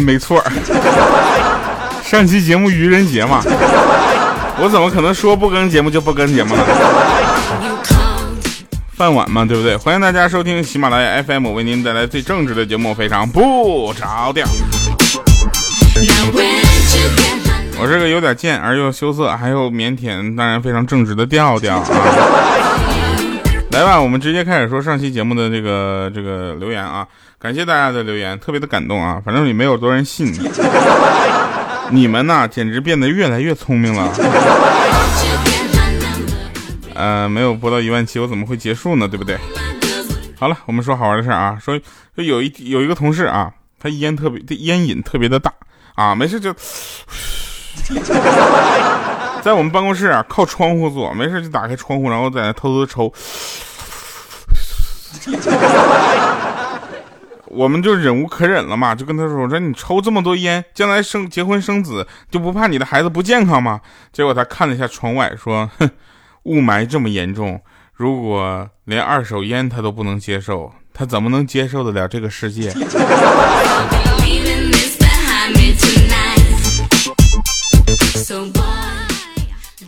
没错，上期节目愚人节嘛，我怎么可能说不更节目就不更节目了？饭碗嘛，对不对？欢迎大家收听喜马拉雅 FM，为您带来最正直的节目，非常不着调。我这个有点贱而又羞涩，还有腼腆，当然非常正直的调调啊！来吧，我们直接开始说上期节目的这个这个留言啊！感谢大家的留言，特别的感动啊！反正也没有多人信，你们呐，简直变得越来越聪明了。呃，没有播到一万七，我怎么会结束呢？对不对？好了，我们说好玩的事啊，说说有一有一个同事啊，他烟特别，烟瘾特别的大啊，没事就。在我们办公室啊，靠窗户坐，没事就打开窗户，然后在那偷偷抽。我们就忍无可忍了嘛，就跟他说：“我说你抽这么多烟，将来生结婚生子，就不怕你的孩子不健康吗？”结果他看了一下窗外，说：“哼，雾霾这么严重，如果连二手烟他都不能接受，他怎么能接受得了这个世界？”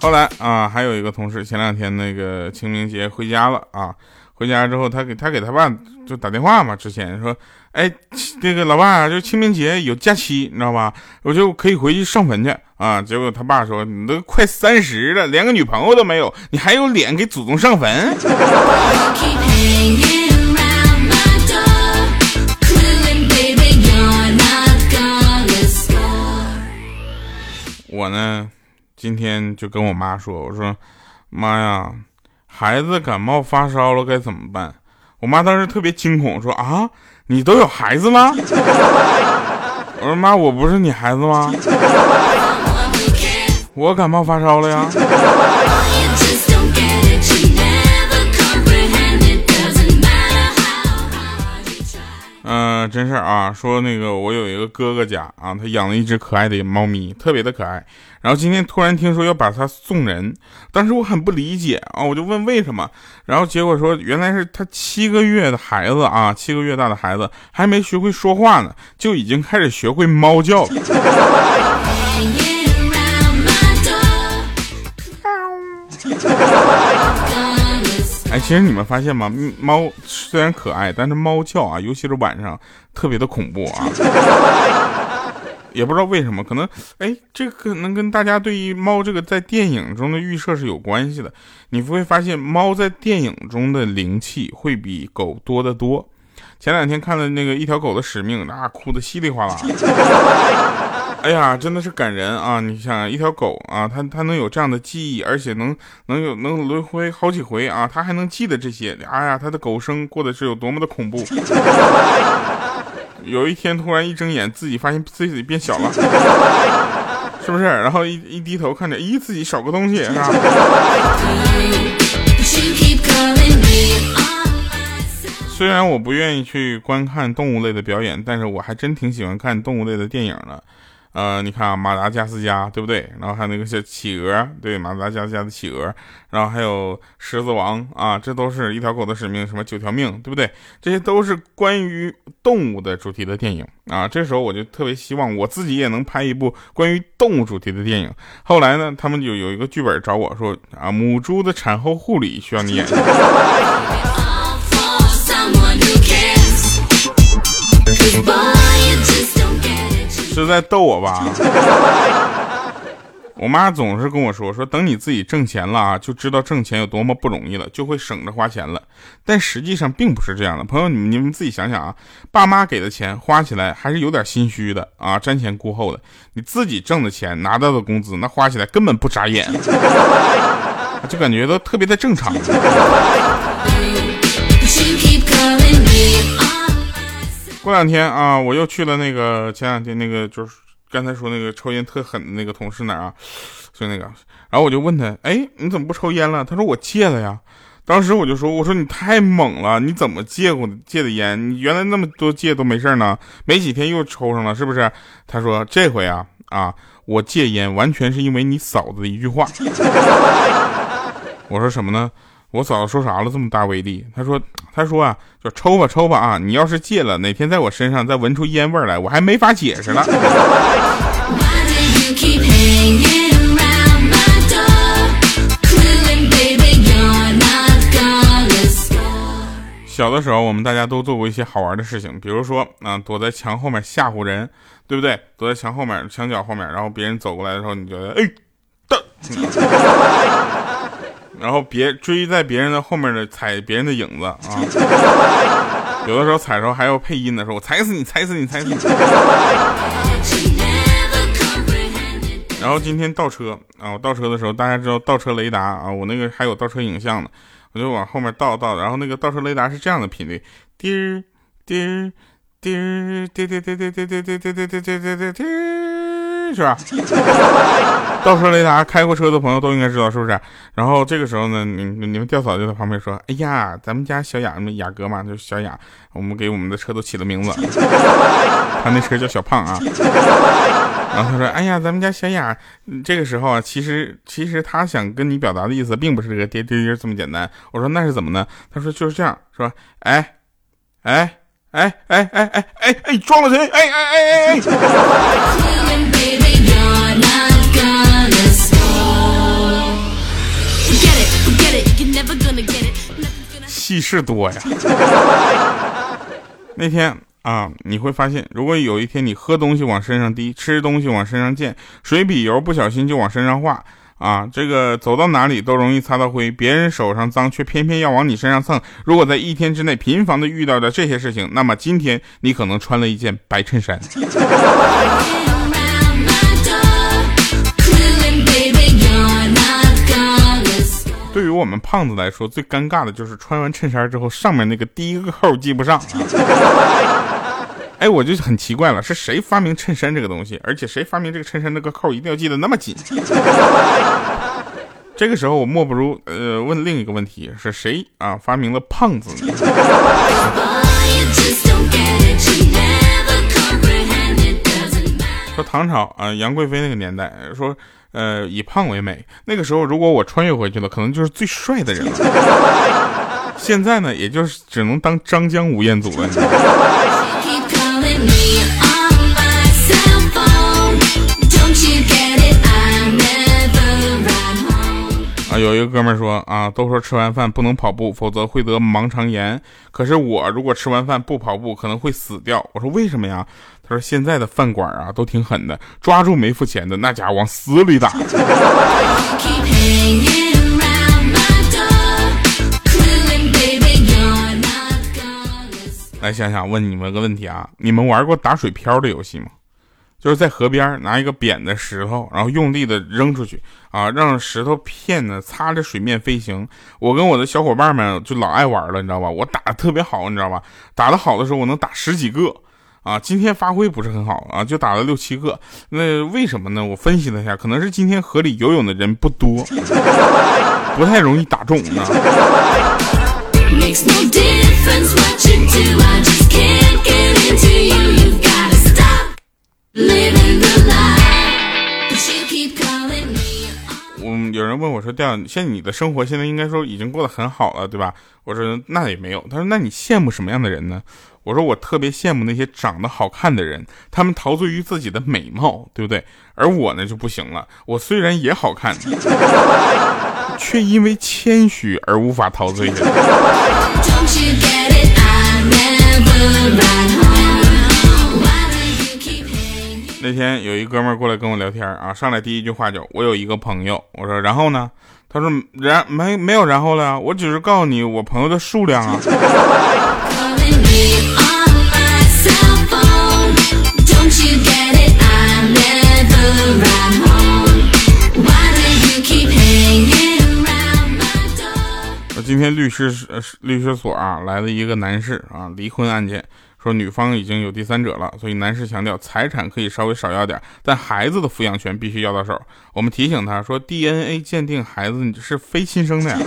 后来啊，还有一个同事，前两天那个清明节回家了啊，回家之后他给他给他爸就打电话嘛，之前说，哎，这个老爸就清明节有假期，你知道吧？我就可以回去上坟去啊。结果他爸说，你都快三十了，连个女朋友都没有，你还有脸给祖宗上坟？我呢，今天就跟我妈说：“我说，妈呀，孩子感冒发烧了该怎么办？”我妈当时特别惊恐，说：“啊，你都有孩子吗？” 我说：“妈，我不是你孩子吗？我感冒发烧了呀。”真事啊，说那个我有一个哥哥家啊，他养了一只可爱的猫咪，特别的可爱。然后今天突然听说要把它送人，当时我很不理解啊，我就问为什么。然后结果说原来是他七个月的孩子啊，七个月大的孩子还没学会说话呢，就已经开始学会猫叫了。哎，其实你们发现吗？猫虽然可爱，但是猫叫啊，尤其是晚上，特别的恐怖啊。也不知道为什么，可能哎，这可能跟大家对于猫这个在电影中的预设是有关系的。你会发现，猫在电影中的灵气会比狗多得多。前两天看了那个一条狗的使命，啊，哭的稀里哗啦。哎呀，真的是感人啊！你想，一条狗啊，它它能有这样的记忆，而且能能有能轮回好几回啊，它还能记得这些。哎呀，它的狗生过的是有多么的恐怖！有一天突然一睁眼，自己发现自己变小了，是不是？然后一一低头看着，咦，自己少个东西，是吧？虽然我不愿意去观看动物类的表演，但是我还真挺喜欢看动物类的电影的。呃，你看啊，马达加斯加，对不对？然后还有那个叫企鹅，对，马达加斯加的企鹅，然后还有狮子王啊，这都是一条狗的使命，什么九条命，对不对？这些都是关于动物的主题的电影啊。这时候我就特别希望我自己也能拍一部关于动物主题的电影。后来呢，他们就有一个剧本找我说啊，母猪的产后护理需要你演。是在逗我吧？我妈总是跟我说说，等你自己挣钱了啊，就知道挣钱有多么不容易了，就会省着花钱了。但实际上并不是这样的，朋友，你们你们自己想想啊，爸妈给的钱花起来还是有点心虚的啊，瞻前顾后的。你自己挣的钱拿到的工资，那花起来根本不眨眼，就感觉都特别的正常。过两天啊，我又去了那个前两天那个就是刚才说那个抽烟特狠的那个同事那儿啊，就那个，然后我就问他，哎，你怎么不抽烟了？他说我戒了呀。当时我就说，我说你太猛了，你怎么戒过戒的烟？你原来那么多戒都没事呢，没几天又抽上了，是不是？他说这回啊啊，我戒烟完全是因为你嫂子的一句话。我说什么呢？我嫂子说啥了？这么大威力？他说，他说啊，就抽吧抽吧啊！你要是戒了，哪天在我身上再闻出烟味来，我还没法解释了。小的时候，我们大家都做过一些好玩的事情，比如说啊，躲在墙后面吓唬人，对不对？躲在墙后面、墙角后面，然后别人走过来的时候，你觉得哎，的。然后别追在别人的后面的踩别人的影子啊，有的时候踩的时候还要配音的时候，我踩死你，踩死你，踩死你。然后今天倒车啊，我倒车的时候，大家知道倒车雷达啊，我那个还有倒车影像呢，我就往后面倒倒，然后那个倒车雷达是这样的频率，滴儿滴儿滴儿滴滴滴滴滴滴滴滴滴滴滴滴是？倒车雷达开过车的朋友都应该知道，是不是？然后这个时候呢，你你们吊嫂就在旁边说：“哎呀，咱们家小雅，雅哥嘛，就是小雅，我们给我们的车都起了名字，他那车叫小胖啊。”然后他说：“哎呀，咱们家小雅，这个时候啊，其实其实他想跟你表达的意思，并不是这个滴滴滴这么简单。”我说：“那是怎么呢？”他说：“就是这样，说，哎，哎。”哎哎哎哎哎哎，撞了谁？哎哎哎哎哎！戏事多呀。那天啊，你会发现，如果有一天你喝东西往身上滴，吃东西往身上溅，水笔油不小心就往身上画。啊，这个走到哪里都容易擦到灰，别人手上脏，却偏偏要往你身上蹭。如果在一天之内频繁的遇到了这些事情，那么今天你可能穿了一件白衬衫。我们胖子来说，最尴尬的就是穿完衬衫之后，上面那个第一个扣系不上。哎，我就很奇怪了，是谁发明衬衫这个东西？而且谁发明这个衬衫那个扣一定要系得那么紧？这个时候我莫不如呃问另一个问题：是谁啊发明了胖子？说唐朝啊杨贵妃那个年代，说呃以胖为美。那个时候如果我穿越回去了，可能就是最帅的人了。现在呢，也就是只能当张江吴彦祖了。啊，有一个哥们说啊，都说吃完饭不能跑步，否则会得盲肠炎。可是我如果吃完饭不跑步，可能会死掉。我说为什么呀？他说现在的饭馆啊都挺狠的，抓住没付钱的那家伙往死里打。来想想，问你们个问题啊，你们玩过打水漂的游戏吗？就是在河边拿一个扁的石头，然后用力的扔出去啊，让石头片呢擦着水面飞行。我跟我的小伙伴们就老爱玩了，你知道吧？我打的特别好，你知道吧？打的好的时候我能打十几个啊。今天发挥不是很好啊，就打了六七个。那为什么呢？我分析了一下，可能是今天河里游泳的人不多，不太容易打中啊。我有人问我说：“调，现在你的生活现在应该说已经过得很好了，对吧？”我说：“那也没有。”他说：“那你羡慕什么样的人呢？”我说：“我特别羡慕那些长得好看的人，他们陶醉于自己的美貌，对不对？而我呢就不行了，我虽然也好看。”却因为谦虚而无法陶醉。那天有一哥们过来跟我聊天啊，上来第一句话就我有一个朋友，我说然后呢？他说然没没有然后了，我只是告诉你我朋友的数量啊。今天律师律师所啊来了一个男士啊，离婚案件，说女方已经有第三者了，所以男士强调财产可以稍微少要点，但孩子的抚养权必须要到手。我们提醒他说，DNA 鉴定孩子是非亲生的呀。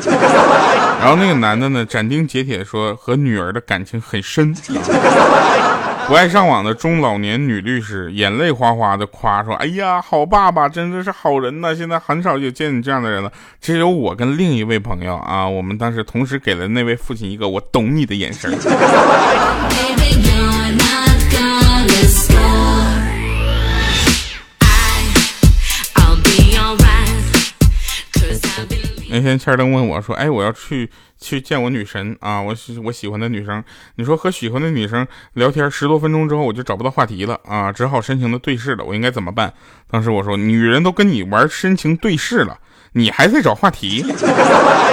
然后那个男的呢斩钉截铁说和女儿的感情很深。不爱上网的中老年女律师眼泪哗哗的夸说：“哎呀，好爸爸，真的是好人呐！现在很少有见你这样的人了。只有我跟另一位朋友啊，我们当时同时给了那位父亲一个我懂你的眼神。”那天千灯问我说：“哎，我要去去见我女神啊，我喜我喜欢的女生。你说和喜欢的女生聊天十多分钟之后，我就找不到话题了啊，只好深情的对视了。我应该怎么办？”当时我说：“女人都跟你玩深情对视了，你还在找话题？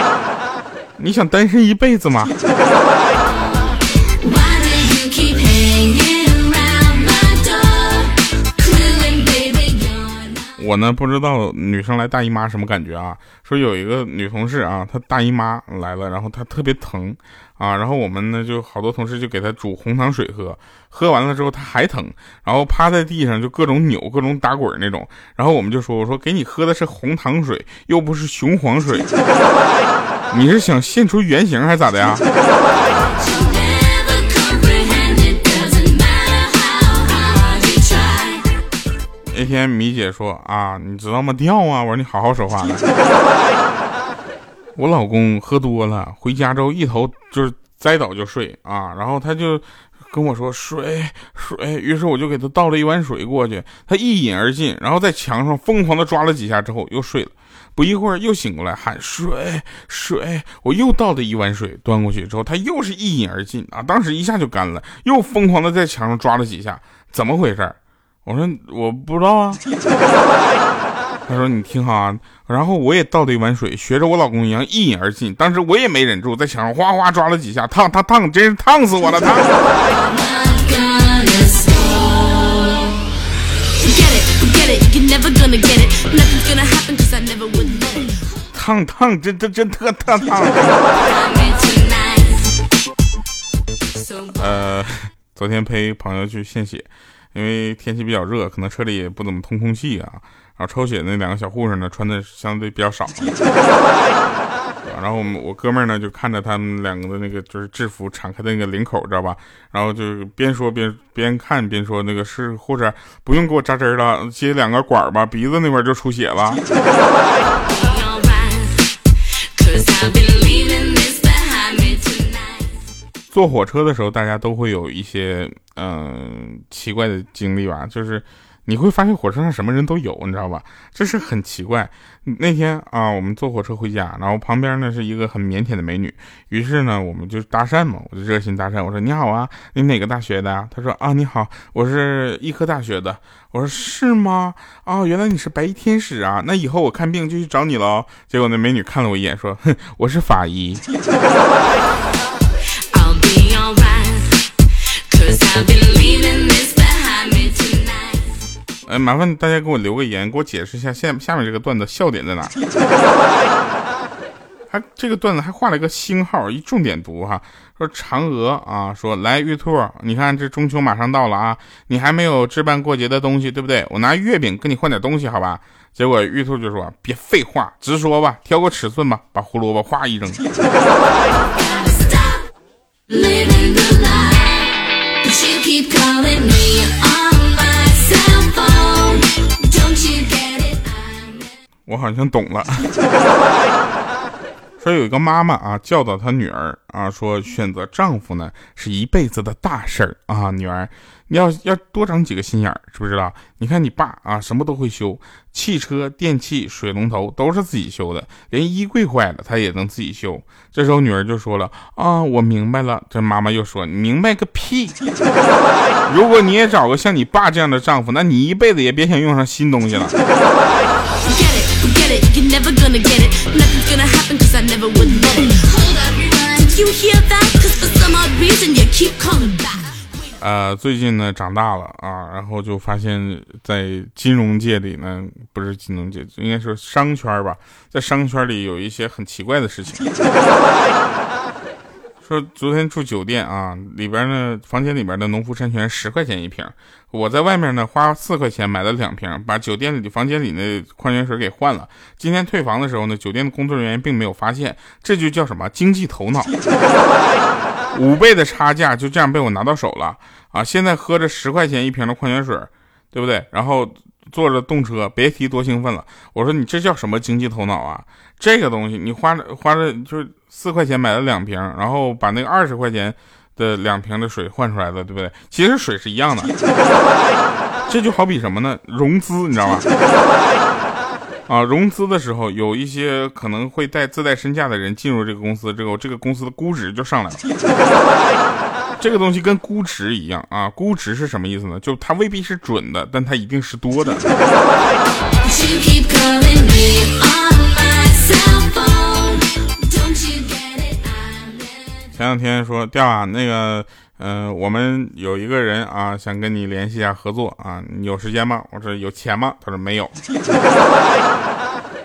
你想单身一辈子吗？”我呢不知道女生来大姨妈什么感觉啊？说有一个女同事啊，她大姨妈来了，然后她特别疼啊，然后我们呢就好多同事就给她煮红糖水喝，喝完了之后她还疼，然后趴在地上就各种扭、各种打滚那种，然后我们就说：“我说给你喝的是红糖水，又不是雄黄水，你是想现出原形还是咋的呀？”那天米姐说啊，你知道吗？掉啊！我说你好好说话。我老公喝多了，回家之后一头就是栽倒就睡啊，然后他就跟我说水水，于是我就给他倒了一碗水过去，他一饮而尽，然后在墙上疯狂的抓了几下之后又睡了，不一会儿又醒过来喊水水，我又倒了一碗水端过去之后，他又是一饮而尽啊，当时一下就干了，又疯狂的在墙上抓了几下，怎么回事？我说我不知道啊，他说你听好啊，然后我也倒了一碗水，学着我老公一样一饮而尽。当时我也没忍住，在墙上哗哗抓了几下，烫烫烫，真是烫死我了！烫，烫烫，真真真特特烫。呃，昨天陪朋友去献血。因为天气比较热，可能车里也不怎么通空气啊。然后抽血那两个小护士呢，穿的相对比较少。然后我们我哥们儿呢，就看着他们两个的那个就是制服敞开的那个领口，知道吧？然后就边说边边看边说，那个是护士不用给我扎针了，接两个管吧，鼻子那边就出血了。坐火车的时候，大家都会有一些嗯奇怪的经历吧，就是你会发现火车上什么人都有，你知道吧？这是很奇怪。那天啊，我们坐火车回家，然后旁边呢是一个很腼腆的美女，于是呢我们就搭讪嘛，我就热心搭讪，我说你好啊，你哪个大学的？她说啊你好，我是医科大学的。我说是吗？啊，原来你是白衣天使啊，那以后我看病就去找你了。结果那美女看了我一眼，说哼，我是法医。哎，麻烦大家给我留个言，给我解释一下下下面这个段子笑点在哪？还这个段子还画了一个星号，一重点读哈。说嫦娥啊，说来玉兔，你看这中秋马上到了啊，你还没有置办过节的东西，对不对？我拿月饼跟你换点东西，好吧？结果玉兔就说别废话，直说吧，挑个尺寸吧，把胡萝卜哗一扔。我好像懂了。说有一个妈妈啊，教导她女儿啊，说选择丈夫呢是一辈子的大事儿啊，女儿，你要要多长几个心眼儿，知不知道？你看你爸啊，什么都会修，汽车、电器、水龙头都是自己修的，连衣柜坏了他也能自己修。这时候女儿就说了啊，我明白了。这妈妈又说，明白个屁！如果你也找个像你爸这样的丈夫，那你一辈子也别想用上新东西了。呃，最近呢长大了啊，然后就发现，在金融界里呢，不是金融界，应该是商圈吧，在商圈里有一些很奇怪的事情。说昨天住酒店啊，里边呢房间里边的农夫山泉十块钱一瓶，我在外面呢花四块钱买了两瓶，把酒店里的房间里的矿泉水给换了。今天退房的时候呢，酒店的工作人员并没有发现，这就叫什么经济头脑。五倍的差价就这样被我拿到手了啊！现在喝着十块钱一瓶的矿泉水，对不对？然后坐着动车，别提多兴奋了。我说你这叫什么经济头脑啊？这个东西你花了花了就是四块钱买了两瓶，然后把那个二十块钱的两瓶的水换出来的，对不对？其实水是一样的。这就好比什么呢？融资，你知道吧？啊，融资的时候，有一些可能会带自带身价的人进入这个公司之后，这个公司的估值就上来了。这个东西跟估值一样啊，估值是什么意思呢？就它未必是准的，但它一定是多的。前两天说调啊，那个，嗯，我们有一个人啊，想跟你联系一下合作啊，你有时间吗？我说有钱吗？他说没有。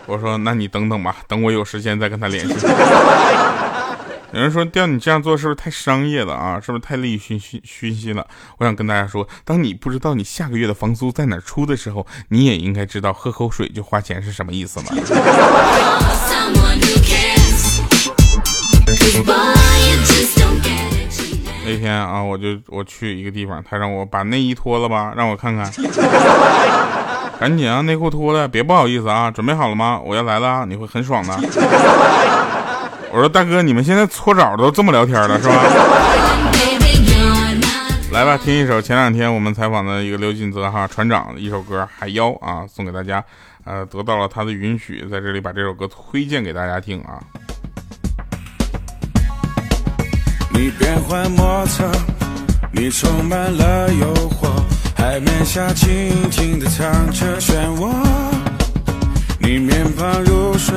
我说那你等等吧，等我有时间再跟他联系。有人说调你这样做是不是太商业了啊？是不是太利益熏熏熏心了？我想跟大家说，当你不知道你下个月的房租在哪出的时候，你也应该知道喝口水就花钱是什么意思了。那天啊，我就我去一个地方，他让我把内衣脱了吧，让我看看。赶紧啊，内裤脱了，别不好意思啊，准备好了吗？我要来了，你会很爽的。我说大哥，你们现在搓澡都这么聊天了是吧？来吧，听一首前两天我们采访的一个刘锦泽哈船长的一首歌《海妖》啊，送给大家。呃，得到了他的允许，在这里把这首歌推荐给大家听啊。你变幻莫测，你充满了诱惑，海面下静静的唱着漩涡。你面庞如水，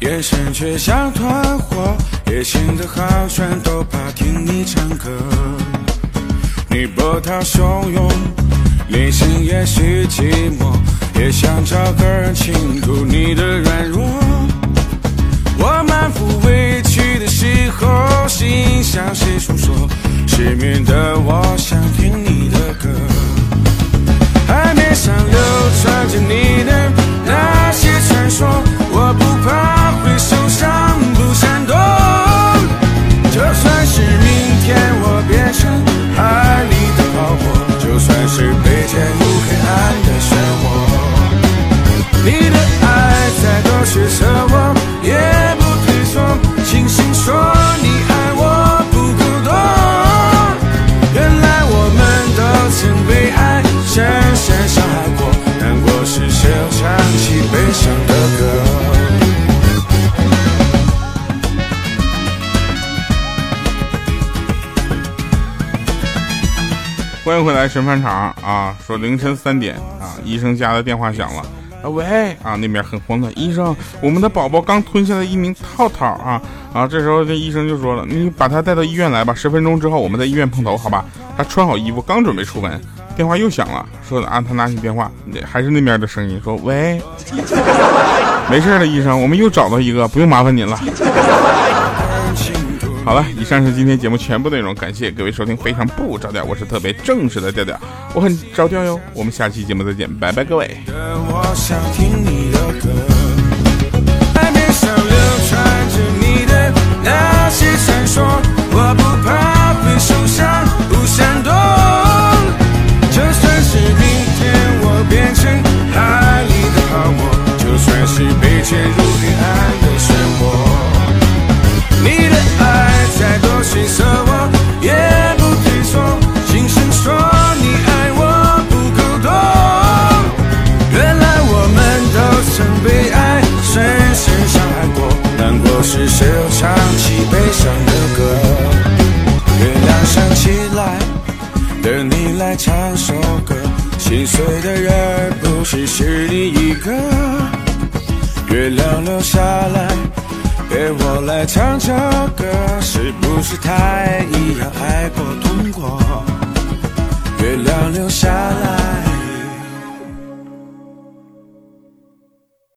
眼神却像团火，夜行的航船都怕听你唱歌。你波涛汹涌，内心也许寂寞，也想找个人倾吐你的软弱。我满腹委屈的时候，心向谁诉说？失眠的我想听你的歌。海面上流传着你欢迎回来神饭场啊！说凌晨三点啊，医生家的电话响了啊。喂啊，那边很慌的医生，我们的宝宝刚吞下了一名套套啊啊！这时候这医生就说了，你把他带到医院来吧，十分钟之后我们在医院碰头，好吧？他穿好衣服，刚准备出门，电话又响了，说啊，他拿起电话，还是那边的声音，说喂，没事的，医生，我们又找到一个，不用麻烦您了。好了，以上是今天节目全部内容，感谢各位收听，非常不着调，我是特别正式的调调，我很着调哟。我们下期节目再见，拜拜，各位。谁舍我也不退姿态一样爱过？